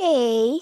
A